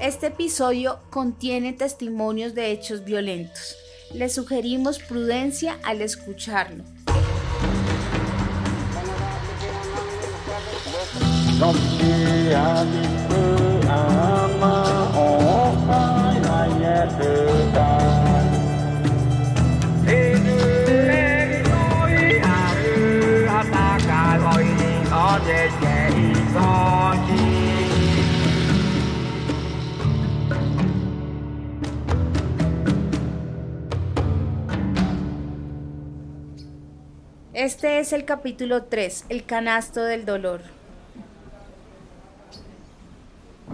Este episodio contiene testimonios de hechos violentos. Le sugerimos prudencia al escucharlo. Este es el capítulo 3, el canasto del dolor.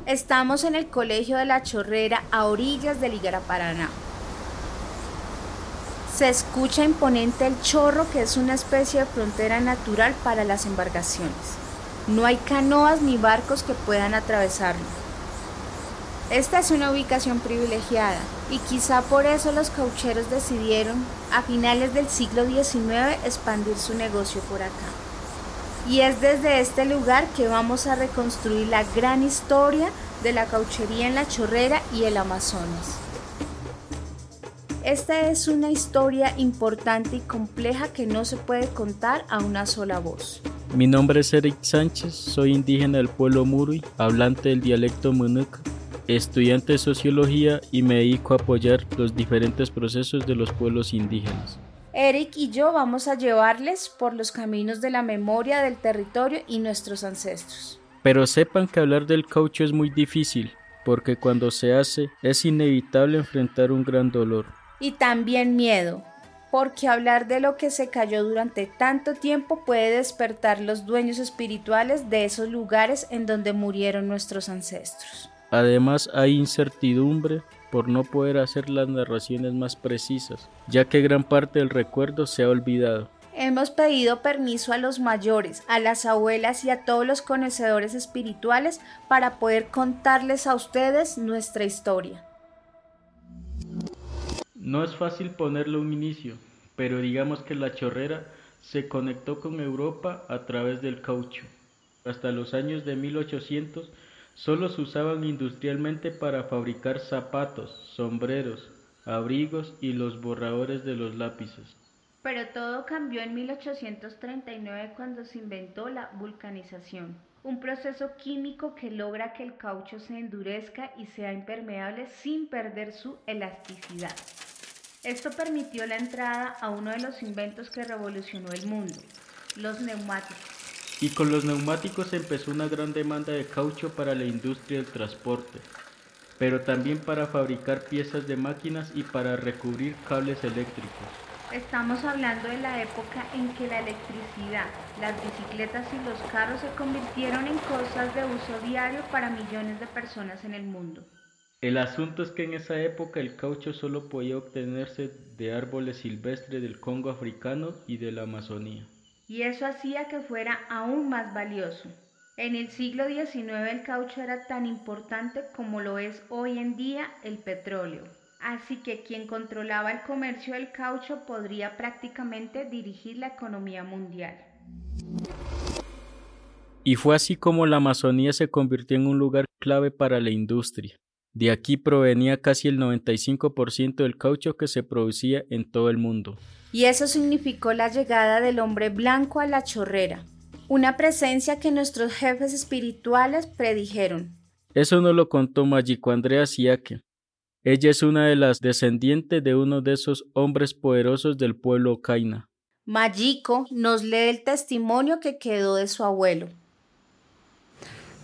Estamos en el Colegio de la Chorrera a orillas del Paraná. Se escucha imponente el chorro que es una especie de frontera natural para las embarcaciones. No hay canoas ni barcos que puedan atravesarlo. Esta es una ubicación privilegiada y quizá por eso los caucheros decidieron a finales del siglo XIX expandir su negocio por acá. Y es desde este lugar que vamos a reconstruir la gran historia de la cauchería en la Chorrera y el Amazonas. Esta es una historia importante y compleja que no se puede contar a una sola voz. Mi nombre es Eric Sánchez, soy indígena del pueblo Murui, hablante del dialecto Munuc estudiante de sociología y me dedico a apoyar los diferentes procesos de los pueblos indígenas. Eric y yo vamos a llevarles por los caminos de la memoria del territorio y nuestros ancestros. Pero sepan que hablar del caucho es muy difícil, porque cuando se hace es inevitable enfrentar un gran dolor. Y también miedo, porque hablar de lo que se cayó durante tanto tiempo puede despertar los dueños espirituales de esos lugares en donde murieron nuestros ancestros. Además hay incertidumbre por no poder hacer las narraciones más precisas, ya que gran parte del recuerdo se ha olvidado. Hemos pedido permiso a los mayores, a las abuelas y a todos los conocedores espirituales para poder contarles a ustedes nuestra historia. No es fácil ponerle un inicio, pero digamos que la chorrera se conectó con Europa a través del caucho. Hasta los años de 1800 Solo se usaban industrialmente para fabricar zapatos, sombreros, abrigos y los borradores de los lápices. Pero todo cambió en 1839 cuando se inventó la vulcanización, un proceso químico que logra que el caucho se endurezca y sea impermeable sin perder su elasticidad. Esto permitió la entrada a uno de los inventos que revolucionó el mundo, los neumáticos y con los neumáticos empezó una gran demanda de caucho para la industria del transporte, pero también para fabricar piezas de máquinas y para recubrir cables eléctricos. Estamos hablando de la época en que la electricidad, las bicicletas y los carros se convirtieron en cosas de uso diario para millones de personas en el mundo. El asunto es que en esa época el caucho solo podía obtenerse de árboles silvestres del Congo africano y de la Amazonía y eso hacía que fuera aún más valioso. En el siglo XIX el caucho era tan importante como lo es hoy en día el petróleo. Así que quien controlaba el comercio del caucho podría prácticamente dirigir la economía mundial. Y fue así como la Amazonía se convirtió en un lugar clave para la industria. De aquí provenía casi el 95% del caucho que se producía en todo el mundo y eso significó la llegada del hombre blanco a la chorrera, una presencia que nuestros jefes espirituales predijeron. Eso no lo contó Magico Andrea Siaque. Ella es una de las descendientes de uno de esos hombres poderosos del pueblo Kaina. Magico nos lee el testimonio que quedó de su abuelo.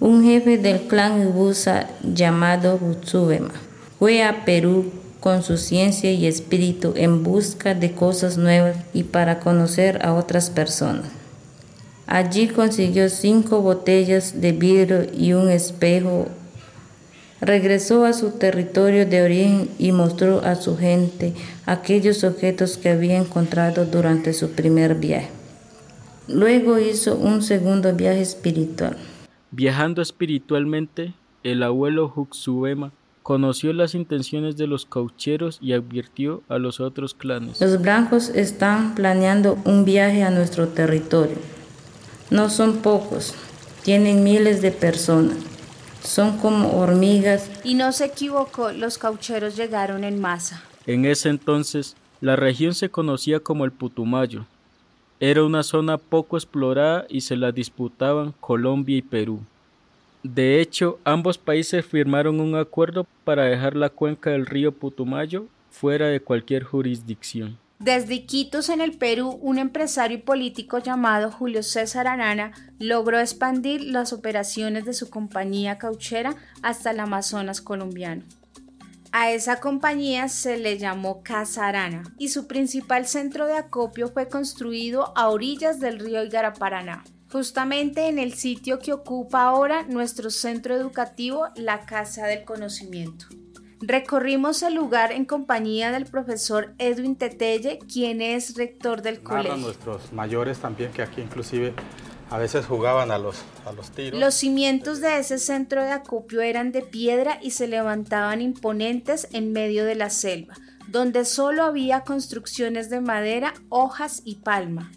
Un jefe del clan Ibusa llamado Butsubema fue a Perú con su ciencia y espíritu en busca de cosas nuevas y para conocer a otras personas. Allí consiguió cinco botellas de vidrio y un espejo. Regresó a su territorio de origen y mostró a su gente aquellos objetos que había encontrado durante su primer viaje. Luego hizo un segundo viaje espiritual. Viajando espiritualmente, el abuelo Huxuema Conoció las intenciones de los caucheros y advirtió a los otros clanes. Los blancos están planeando un viaje a nuestro territorio. No son pocos, tienen miles de personas. Son como hormigas. Y no se equivocó, los caucheros llegaron en masa. En ese entonces, la región se conocía como el Putumayo. Era una zona poco explorada y se la disputaban Colombia y Perú. De hecho, ambos países firmaron un acuerdo para dejar la cuenca del río Putumayo fuera de cualquier jurisdicción. Desde Iquitos, en el Perú, un empresario y político llamado Julio César Arana logró expandir las operaciones de su compañía cauchera hasta el Amazonas colombiano. A esa compañía se le llamó Casa Arana y su principal centro de acopio fue construido a orillas del río Igaraparaná justamente en el sitio que ocupa ahora nuestro centro educativo, la Casa del Conocimiento. Recorrimos el lugar en compañía del profesor Edwin Tetelle, quien es rector del colegio. nuestros mayores también, que aquí inclusive a veces jugaban a los, a los tiros. Los cimientos de ese centro de acopio eran de piedra y se levantaban imponentes en medio de la selva, donde solo había construcciones de madera, hojas y palma.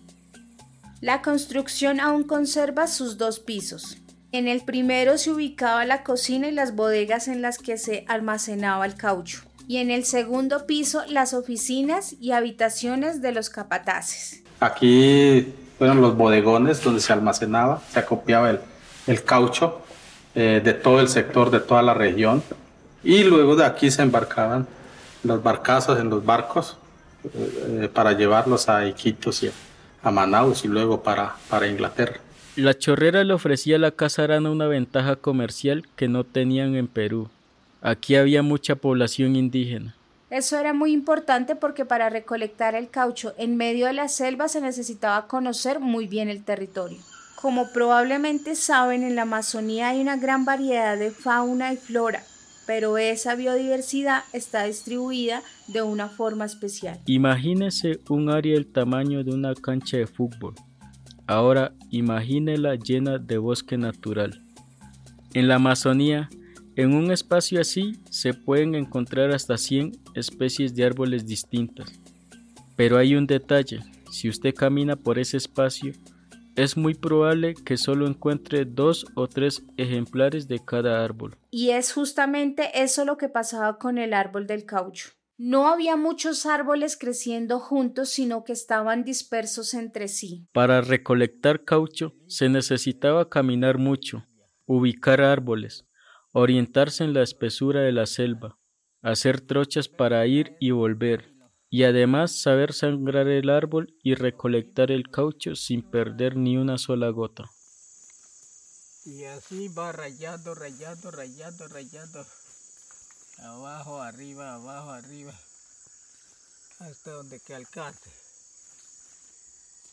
La construcción aún conserva sus dos pisos. En el primero se ubicaba la cocina y las bodegas en las que se almacenaba el caucho, y en el segundo piso las oficinas y habitaciones de los capataces. Aquí fueron los bodegones donde se almacenaba, se acopiaba el, caucho eh, de todo el sector, de toda la región, y luego de aquí se embarcaban los barcazos en los barcos eh, para llevarlos a Iquitos y a Manaus y luego para, para Inglaterra. La chorrera le ofrecía a la Casa Arana una ventaja comercial que no tenían en Perú. Aquí había mucha población indígena. Eso era muy importante porque para recolectar el caucho en medio de la selva se necesitaba conocer muy bien el territorio. Como probablemente saben, en la Amazonía hay una gran variedad de fauna y flora, pero esa biodiversidad está distribuida de una forma especial. Imagínese un área del tamaño de una cancha de fútbol. Ahora imagínela llena de bosque natural. En la Amazonía, en un espacio así se pueden encontrar hasta 100 especies de árboles distintas. Pero hay un detalle, si usted camina por ese espacio, es muy probable que solo encuentre dos o tres ejemplares de cada árbol. Y es justamente eso lo que pasaba con el árbol del caucho. No había muchos árboles creciendo juntos, sino que estaban dispersos entre sí. Para recolectar caucho se necesitaba caminar mucho, ubicar árboles, orientarse en la espesura de la selva, hacer trochas para ir y volver, y además saber sangrar el árbol y recolectar el caucho sin perder ni una sola gota. Y así va rayando, rayando, rayando, rayando. Abajo, arriba, abajo, arriba. Hasta donde que alcance.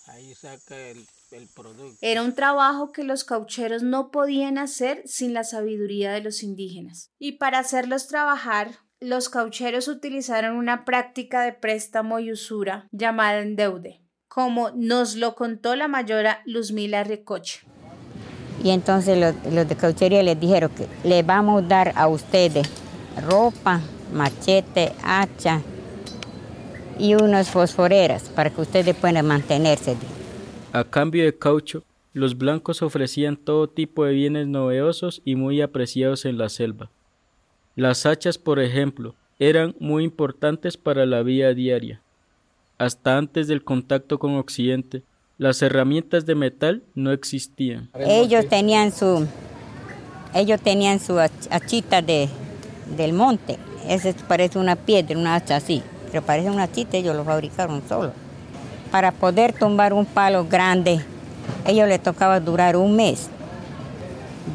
Ahí saca el, el producto. Era un trabajo que los caucheros no podían hacer sin la sabiduría de los indígenas. Y para hacerlos trabajar, los caucheros utilizaron una práctica de préstamo y usura llamada endeude, como nos lo contó la mayora Luzmila Recoche. Y entonces los, de cauchería les dijeron que le vamos a dar a ustedes ropa, machete, hacha y unas fosforeras para que ustedes puedan mantenerse. A cambio de caucho, los blancos ofrecían todo tipo de bienes novedosos y muy apreciados en la selva. Las hachas, por ejemplo, eran muy importantes para la vida diaria. Hasta antes del contacto con Occidente, las herramientas de metal no existían. Ellos tenían su, ellos tenían su hachita de, del monte. Ese parece una piedra, una hacha así, pero parece una hachita, ellos lo fabricaron solo. Para poder tumbar un palo grande, ellos les tocaba durar un mes.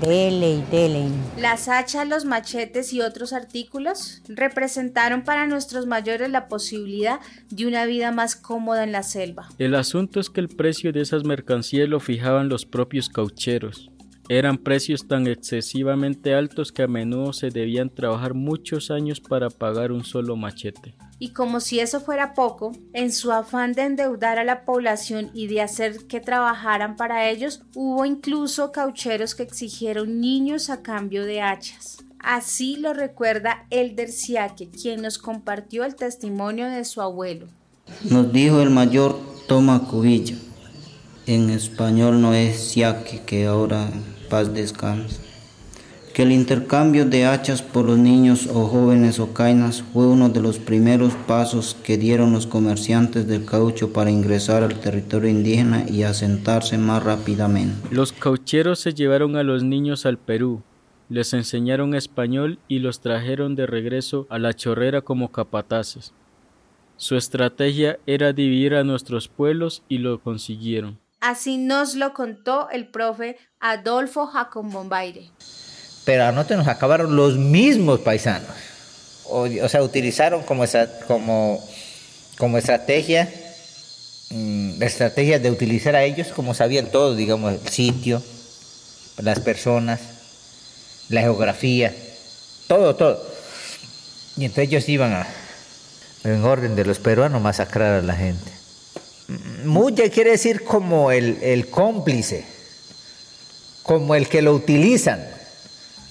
Dele y dele. Las hachas, los machetes y otros artículos representaron para nuestros mayores la posibilidad de una vida más cómoda en la selva. El asunto es que el precio de esas mercancías lo fijaban los propios caucheros. Eran precios tan excesivamente altos que a menudo se debían trabajar muchos años para pagar un solo machete. Y como si eso fuera poco, en su afán de endeudar a la población y de hacer que trabajaran para ellos, hubo incluso caucheros que exigieron niños a cambio de hachas. Así lo recuerda Elder Siaque, quien nos compartió el testimonio de su abuelo. Nos dijo el mayor Toma Cubilla. En español no es Siaque, que ahora paz descansa. Que el intercambio de hachas por los niños o jóvenes ocainas fue uno de los primeros pasos que dieron los comerciantes del caucho para ingresar al territorio indígena y asentarse más rápidamente. Los caucheros se llevaron a los niños al Perú, les enseñaron español y los trajeron de regreso a la chorrera como capataces. Su estrategia era dividir a nuestros pueblos y lo consiguieron. Así nos lo contó el profe Adolfo Jacobombaire pero a nos acabaron los mismos paisanos. O, sea, utilizaron como, como, como estrategia, mm, la estrategia de utilizar a ellos como sabían todo, digamos, el sitio, las personas, la geografía, todo, todo. Y entonces ellos iban a, en orden de los peruanos, masacrar a la gente. Mucha quiere decir como el cómplice, como el que lo utilizan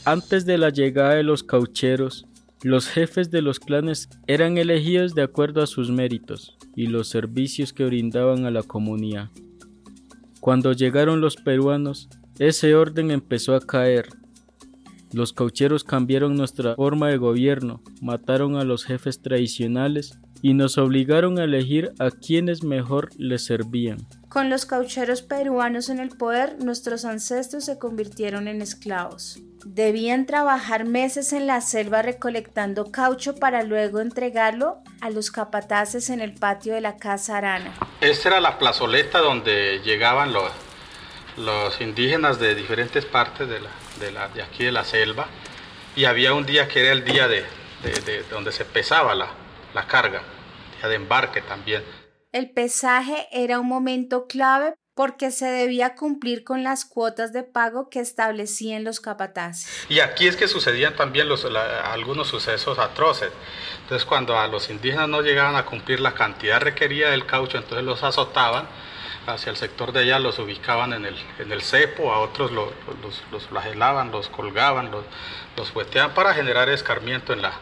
antes de la llegada de los caucheros, los jefes de los clanes eran elegidos de acuerdo a sus méritos y los servicios que brindaban a la comunidad. Cuando llegaron los peruanos, ese orden empezó a caer. Los caucheros cambiaron nuestra forma de gobierno, mataron a los jefes tradicionales y nos obligaron a elegir a quienes mejor les servían. Con los caucheros peruanos en el poder, nuestros ancestros se convirtieron en esclavos. Debían trabajar meses en la selva recolectando caucho para luego entregarlo a los capataces en el patio de la casa Arana. Esta era la plazoleta donde llegaban los, los indígenas de diferentes partes de, la, de, aquí de la selva y había un día que era el día de, donde se pesaba la, la carga, día de embarque también. El pesaje era un momento clave porque se debía cumplir con las cuotas de pago que establecían los capataces. Y aquí es que sucedían también los, algunos sucesos atroces. Entonces cuando a los indígenas no llegaban a cumplir la cantidad requerida del caucho, entonces los azotaban hacia el sector de allá, los ubicaban en el, en el cepo, a otros los, los, flagelaban, los colgaban, los, los fueteaban para generar escarmiento en la,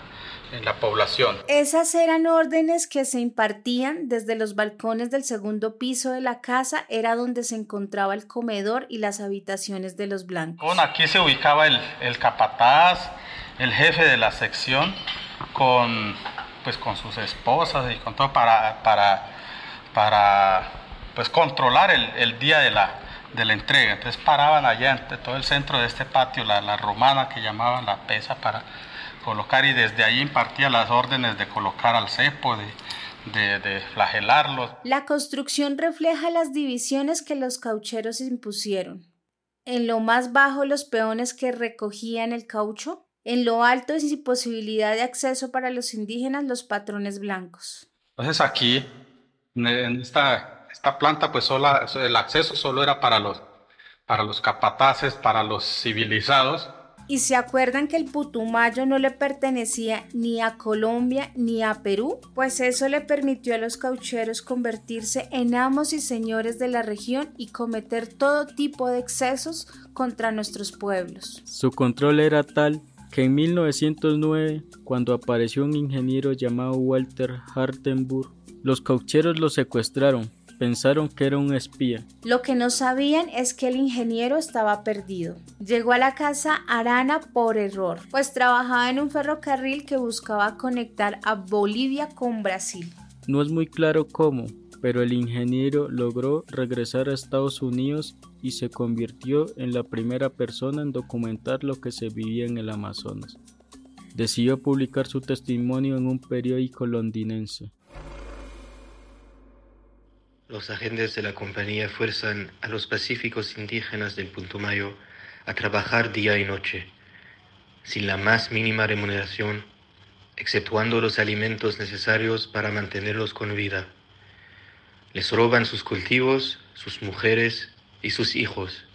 en la población. Esas eran órdenes que se impartían desde los balcones del segundo piso de la casa, era donde se encontraba el comedor y las habitaciones de los blancos. Bueno, aquí se ubicaba el, el capataz, el jefe de la sección, con, pues, con sus esposas y con todo para, para, para pues, controlar el, el día de la, de la entrega. Entonces paraban allá en todo el centro de este patio, la, la romana que llamaban la pesa, para colocar y desde ahí impartía las órdenes de colocar al cepo, de, de, flagelarlos. La construcción refleja las divisiones que los caucheros impusieron. En lo más bajo los peones que recogían el caucho, en lo alto y sin posibilidad de acceso para los indígenas los patrones blancos. Entonces aquí, en esta, esta planta, pues solo, el acceso solo era para los, para los capataces, para los civilizados, y se acuerdan que el Putumayo no le pertenecía ni a Colombia ni a Perú, pues eso le permitió a los caucheros convertirse en amos y señores de la región y cometer todo tipo de excesos contra nuestros pueblos. Su control era tal que en 1909, cuando apareció un ingeniero llamado Walter Hartenburg, los caucheros lo secuestraron pensaron que era un espía. Lo que no sabían es que el ingeniero estaba perdido. Llegó a la casa Arana por error, pues trabajaba en un ferrocarril que buscaba conectar a Bolivia con Brasil. No es muy claro cómo, pero el ingeniero logró regresar a Estados Unidos y se convirtió en la primera persona en documentar lo que se vivía en el Amazonas. Decidió publicar su testimonio en un periódico londinense. Los agentes de la compañía fuerzan a los pacíficos indígenas del Puntumayo a trabajar día y noche, sin la más mínima remuneración, exceptuando los alimentos necesarios para mantenerlos con vida. Les roban sus cultivos, sus mujeres y sus hijos.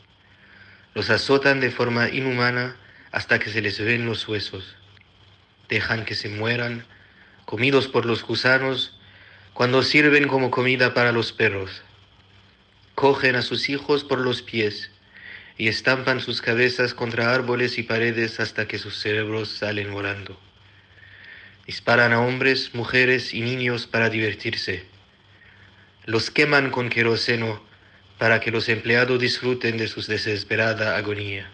Los azotan de forma inhumana hasta que se les ven los huesos. Dejan que se mueran, comidos por los gusanos cuando sirven como comida para los perros. Cogen a sus hijos por los pies y estampan sus cabezas contra árboles y paredes hasta que sus cerebros salen volando. Disparan a hombres, mujeres y niños para divertirse. Los queman con queroseno para que los empleados disfruten de su desesperada agonía.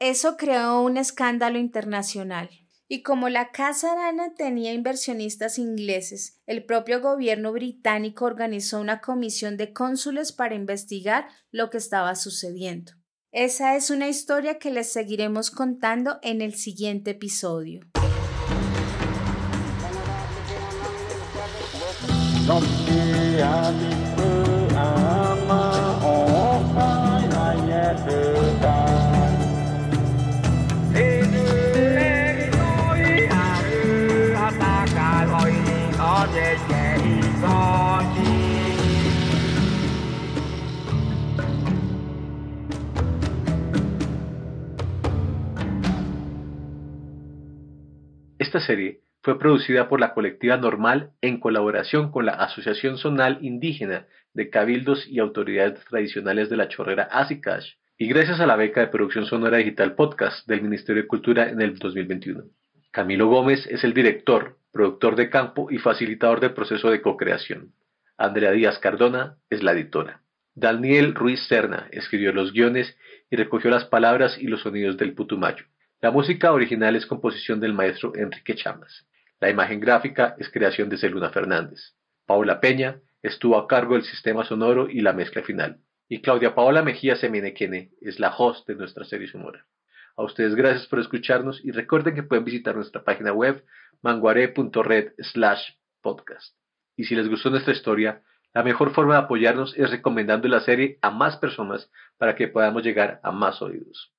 Eso creó un escándalo internacional. Y como la Casa Arana tenía inversionistas ingleses, el propio gobierno británico organizó una comisión de cónsules para investigar lo que estaba sucediendo. Esa es una historia que les seguiremos contando en el siguiente episodio. Esta serie fue producida por la colectiva Normal en colaboración con la Asociación Zonal Indígena de Cabildos y Autoridades Tradicionales de la Chorrera Asicash y gracias a la beca de producción sonora digital podcast del Ministerio de Cultura en el 2021. Camilo Gómez es el director, productor de campo y facilitador del proceso de co-creación. Andrea Díaz Cardona es la editora. Daniel Ruiz Serna escribió los guiones y recogió las palabras y los sonidos del Putumayo. La música original es composición del maestro Enrique Chamas. La imagen gráfica es creación de Celuna Fernández. Paula Peña estuvo a cargo del sistema sonoro y la mezcla final. Y Claudia Paola Mejía Semenequene es la host de nuestra serie sonora. A ustedes gracias por escucharnos y recuerden que pueden visitar nuestra página web manguare.red slash podcast. Y si les gustó nuestra historia, la mejor forma de apoyarnos es recomendando la serie a más personas para que podamos llegar a más oídos.